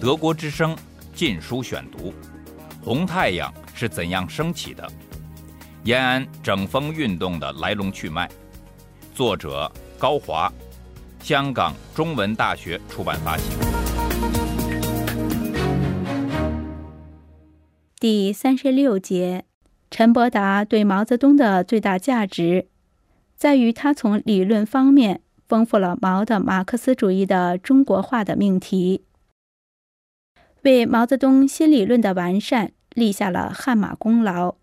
德国之声《禁书选读》：红太阳是怎样升起的？延安整风运动的来龙去脉。作者高华，香港中文大学出版发行。第三十六节：陈伯达对毛泽东的最大价值，在于他从理论方面丰富了毛的马克思主义的中国化的命题。为毛泽东新理论的完善立下了汗马功劳。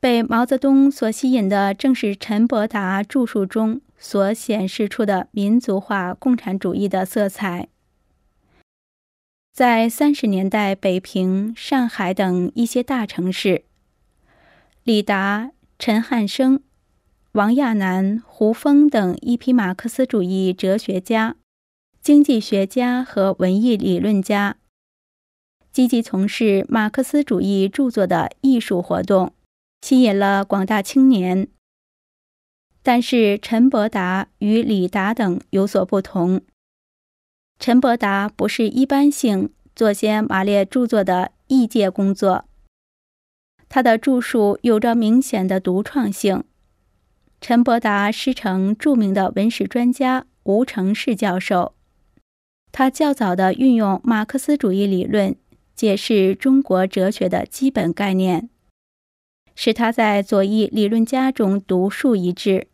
被毛泽东所吸引的正是陈伯达著述中所显示出的民族化共产主义的色彩。在三十年代，北平、上海等一些大城市，李达、陈汉生、王亚南、胡风等一批马克思主义哲学家。经济学家和文艺理论家积极从事马克思主义著作的艺术活动，吸引了广大青年。但是陈伯达与李达等有所不同。陈伯达不是一般性做些马列著作的异界工作，他的著述有着明显的独创性。陈伯达师承著名的文史专家吴承仕教授。他较早的运用马克思主义理论解释中国哲学的基本概念，使他在左翼理论家中独树一帜。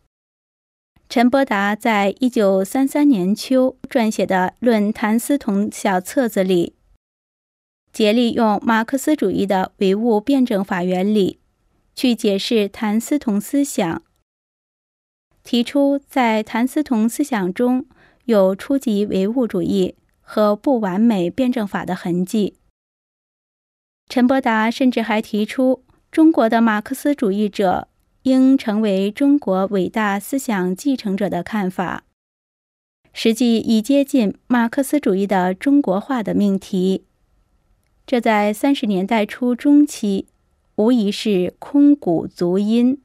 陈伯达在一九三三年秋撰写的《论谭嗣同》小册子里，竭力用马克思主义的唯物辩证法原理去解释谭嗣同思想，提出在谭嗣同思想中。有初级唯物主义和不完美辩证法的痕迹。陈伯达甚至还提出，中国的马克思主义者应成为中国伟大思想继承者的看法，实际已接近马克思主义的中国化的命题。这在三十年代初中期，无疑是空谷足音。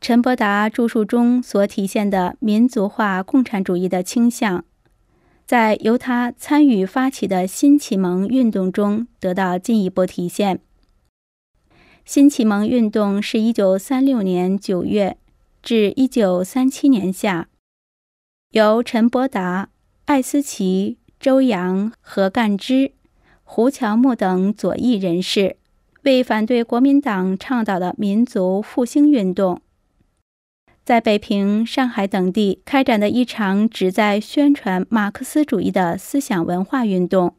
陈伯达著述中所体现的民族化共产主义的倾向，在由他参与发起的新启蒙运动中得到进一步体现。新启蒙运动是一九三六年九月至一九三七年夏，由陈伯达、艾思奇、周扬、何干之、胡乔木等左翼人士为反对国民党倡导的民族复兴运动。在北平、上海等地开展的一场旨在宣传马克思主义的思想文化运动。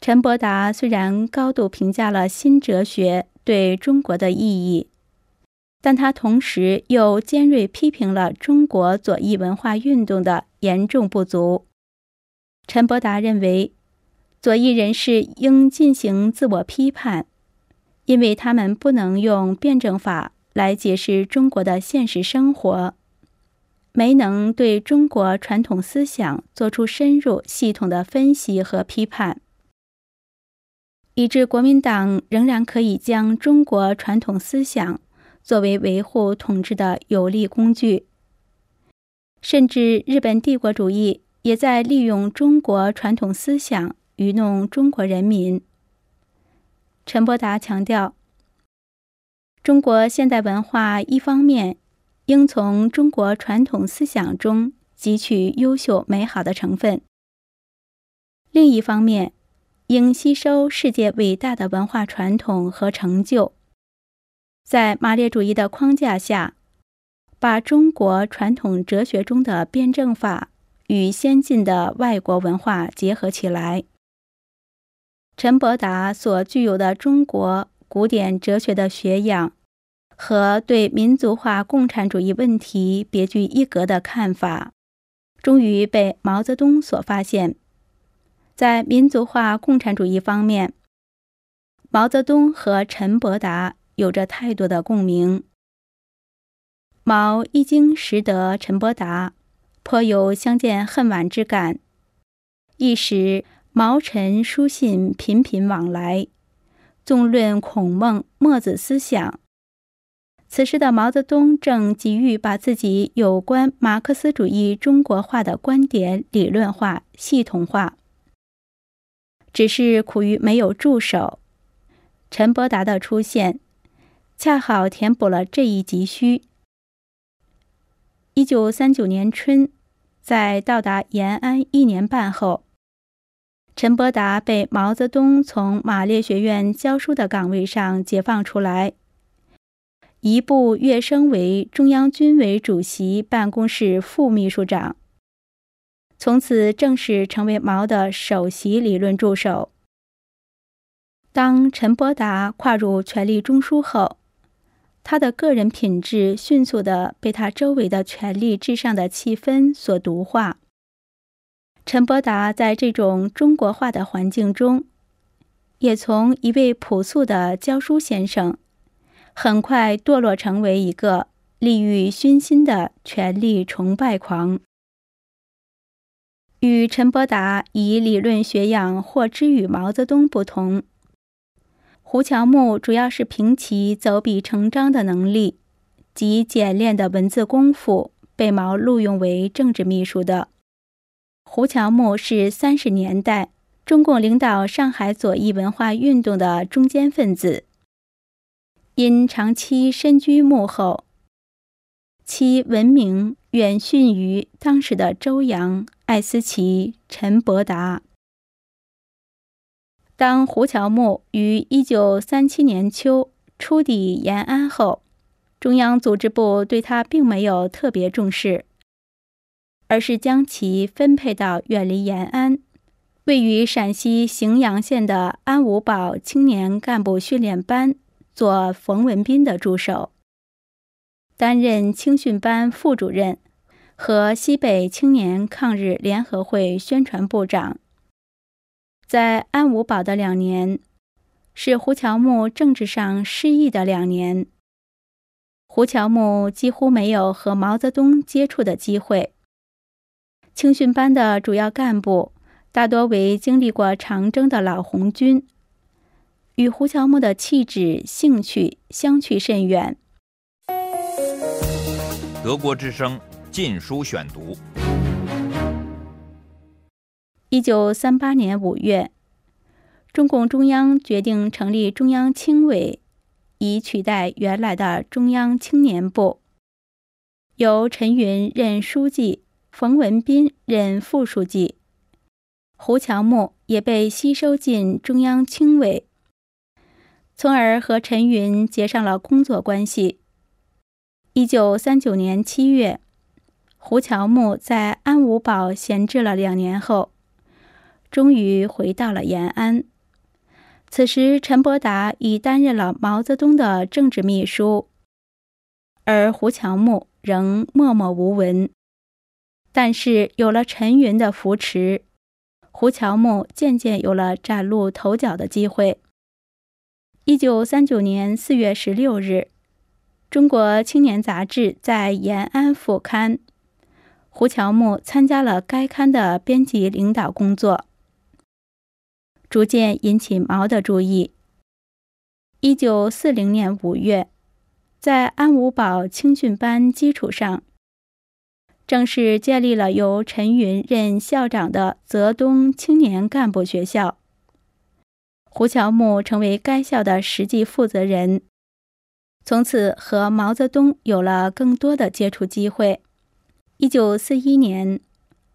陈伯达虽然高度评价了新哲学对中国的意义，但他同时又尖锐批评了中国左翼文化运动的严重不足。陈伯达认为，左翼人士应进行自我批判，因为他们不能用辩证法。来解释中国的现实生活，没能对中国传统思想做出深入系统的分析和批判，以致国民党仍然可以将中国传统思想作为维护统治的有力工具，甚至日本帝国主义也在利用中国传统思想愚弄中国人民。陈伯达强调。中国现代文化一方面应从中国传统思想中汲取优秀美好的成分，另一方面应吸收世界伟大的文化传统和成就，在马列主义的框架下，把中国传统哲学中的辩证法与先进的外国文化结合起来。陈伯达所具有的中国古典哲学的学养。和对民族化共产主义问题别具一格的看法，终于被毛泽东所发现。在民族化共产主义方面，毛泽东和陈伯达有着太多的共鸣。毛一经识得陈伯达，颇有相见恨晚之感。一时毛陈书信频频往来，纵论孔孟墨子思想。此时的毛泽东正急于把自己有关马克思主义中国化的观点理论化、系统化，只是苦于没有助手。陈伯达的出现，恰好填补了这一急需。一九三九年春，在到达延安一年半后，陈伯达被毛泽东从马列学院教书的岗位上解放出来。一步跃升为中央军委主席办公室副秘书长，从此正式成为毛的首席理论助手。当陈伯达跨入权力中枢后，他的个人品质迅速的被他周围的权力至上的气氛所毒化。陈伯达在这种中国化的环境中，也从一位朴素的教书先生。很快堕落成为一个利欲熏心的权力崇拜狂。与陈伯达以理论学养获知与毛泽东不同，胡乔木主要是凭其走笔成章的能力及简练的文字功夫被毛录用为政治秘书的。胡乔木是三十年代中共领导上海左翼文化运动的中坚分子。因长期身居幕后，其闻名远逊于当时的周扬、艾思奇、陈伯达。当胡乔木于一九三七年秋初抵延安后，中央组织部对他并没有特别重视，而是将其分配到远离延安、位于陕西荥阳县的安五堡青年干部训练班。做冯文彬的助手，担任青训班副主任和西北青年抗日联合会宣传部长。在安五堡的两年，是胡乔木政治上失意的两年。胡乔木几乎没有和毛泽东接触的机会。青训班的主要干部大多为经历过长征的老红军。与胡乔木的气质、兴趣相去甚远。德国之声《禁书选读》。一九三八年五月，中共中央决定成立中央青委，以取代原来的中央青年部，由陈云任书记，冯文彬任副书记，胡乔木也被吸收进中央青委。从而和陈云结上了工作关系。一九三九年七月，胡乔木在安五堡闲置了两年后，终于回到了延安。此时，陈伯达已担任了毛泽东的政治秘书，而胡乔木仍默默无闻。但是，有了陈云的扶持，胡乔木渐渐有了崭露头角的机会。一九三九年四月十六日，《中国青年》杂志在延安副刊，胡乔木参加了该刊的编辑领导工作，逐渐引起毛的注意。一九四零年五月，在安五堡青训班基础上，正式建立了由陈云任校长的泽东青年干部学校。胡乔木成为该校的实际负责人，从此和毛泽东有了更多的接触机会。一九四一年，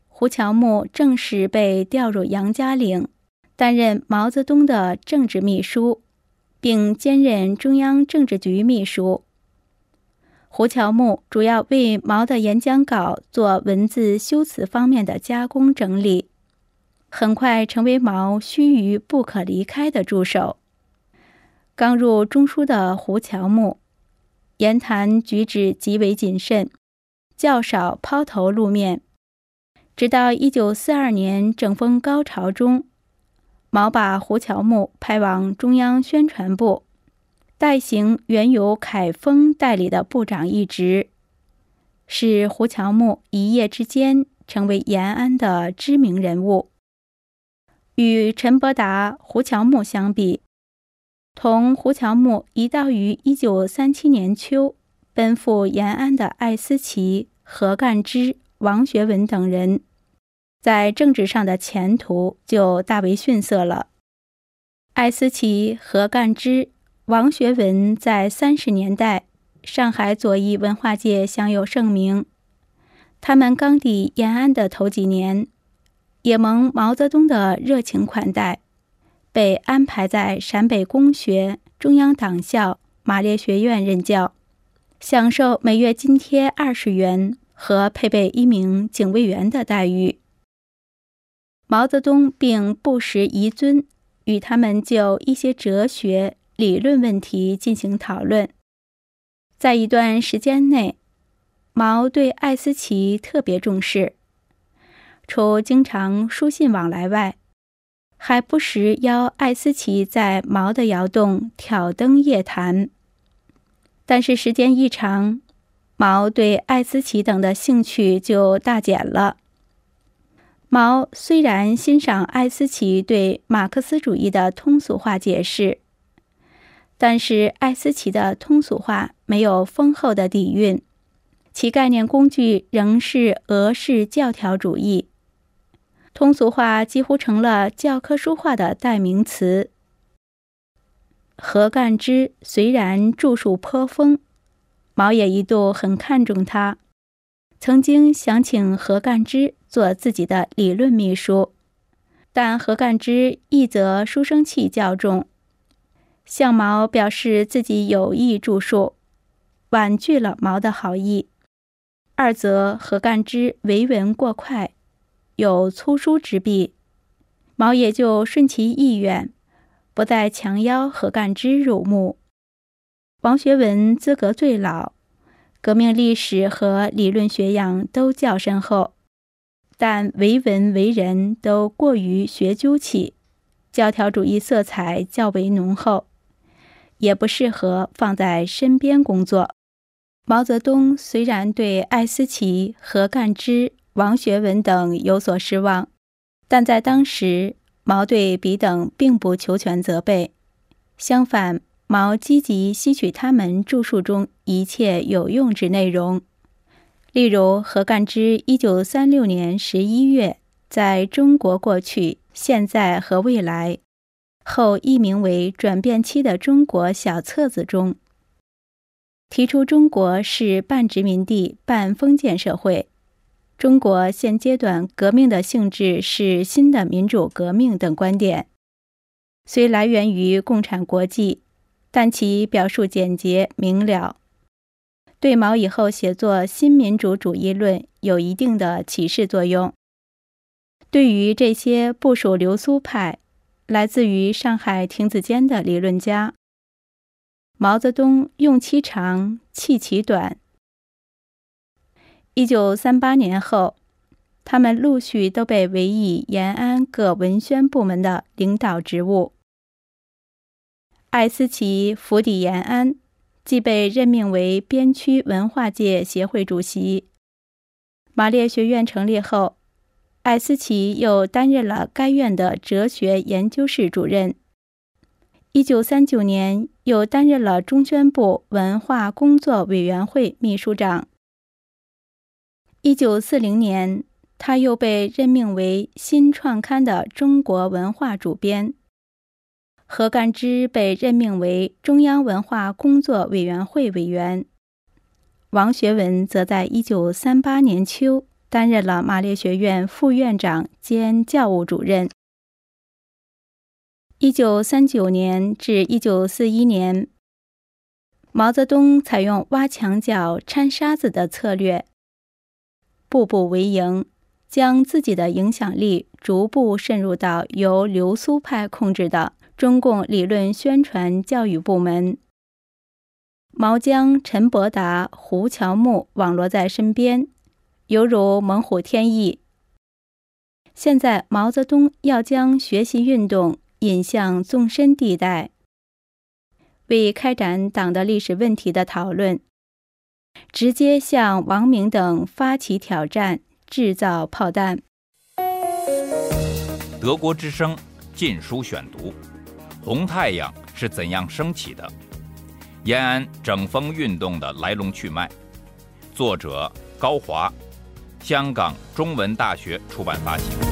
胡乔木正式被调入杨家岭，担任毛泽东的政治秘书，并兼任中央政治局秘书。胡乔木主要为毛的演讲稿做文字修辞方面的加工整理。很快成为毛须臾不可离开的助手。刚入中书的胡乔木，言谈举止极为谨慎，较少抛头露面。直到一九四二年整风高潮中，毛把胡乔木派往中央宣传部，代行原由凯丰代理的部长一职，使胡乔木一夜之间成为延安的知名人物。与陈伯达、胡乔木相比，同胡乔木一道于一九三七年秋奔赴延安的艾思奇、何干之、王学文等人，在政治上的前途就大为逊色了。艾思奇、何干之、王学文在三十年代上海左翼文化界享有盛名，他们刚抵延安的头几年，也蒙毛泽东的热情款待，被安排在陕北公学、中央党校、马列学院任教。享受每月津贴二十元和配备一名警卫员的待遇。毛泽东并不时遗尊，与他们就一些哲学理论问题进行讨论。在一段时间内，毛对艾思奇特别重视，除经常书信往来外，还不时邀艾思奇在毛的窑洞挑灯夜谈。但是时间一长，毛对艾思奇等的兴趣就大减了。毛虽然欣赏艾思奇对马克思主义的通俗化解释，但是艾思奇的通俗化没有丰厚的底蕴，其概念工具仍是俄式教条主义，通俗化几乎成了教科书化的代名词。何干之虽然著述颇丰，毛也一度很看重他，曾经想请何干之做自己的理论秘书，但何干之一则书生气较重，向毛表示自己有意著述，婉拒了毛的好意；二则何干之为文过快，有粗疏之弊，毛也就顺其意愿。不再强邀何干之入目。王学文资格最老，革命历史和理论学养都较深厚，但为文为人都过于学究气，教条主义色彩较为浓厚，也不适合放在身边工作。毛泽东虽然对艾思奇、何干之、王学文等有所失望，但在当时。毛对彼等并不求全责备，相反，毛积极吸取他们著述中一切有用之内容。例如，何干之一九三六年十一月在中国过去、现在和未来后译名为《转变期的中国》小册子中，提出中国是半殖民地半封建社会。中国现阶段革命的性质是新的民主革命等观点，虽来源于《共产国际》，但其表述简洁明了，对毛以后写作新民主主义论有一定的启示作用。对于这些部属流苏派、来自于上海亭子间的理论家，毛泽东用其长，弃其短。一九三八年后，他们陆续都被委以延安各文宣部门的领导职务。艾思奇府邸延安，即被任命为边区文化界协会主席。马列学院成立后，艾思奇又担任了该院的哲学研究室主任。一九三九年，又担任了中宣部文化工作委员会秘书长。一九四零年，他又被任命为新创刊的中国文化主编。何干之被任命为中央文化工作委员会委员。王学文则在一九三八年秋担任了马列学院副院长兼教务主任。一九三九年至一九四一年，毛泽东采用挖墙脚、掺沙子的策略。步步为营，将自己的影响力逐步渗入到由流苏派控制的中共理论宣传教育部门。毛将陈伯达、胡乔木网罗在身边，犹如猛虎添翼。现在，毛泽东要将学习运动引向纵深地带，为开展党的历史问题的讨论。直接向王明等发起挑战，制造炮弹。德国之声禁书选读：红太阳是怎样升起的？延安整风运动的来龙去脉，作者高华，香港中文大学出版发行。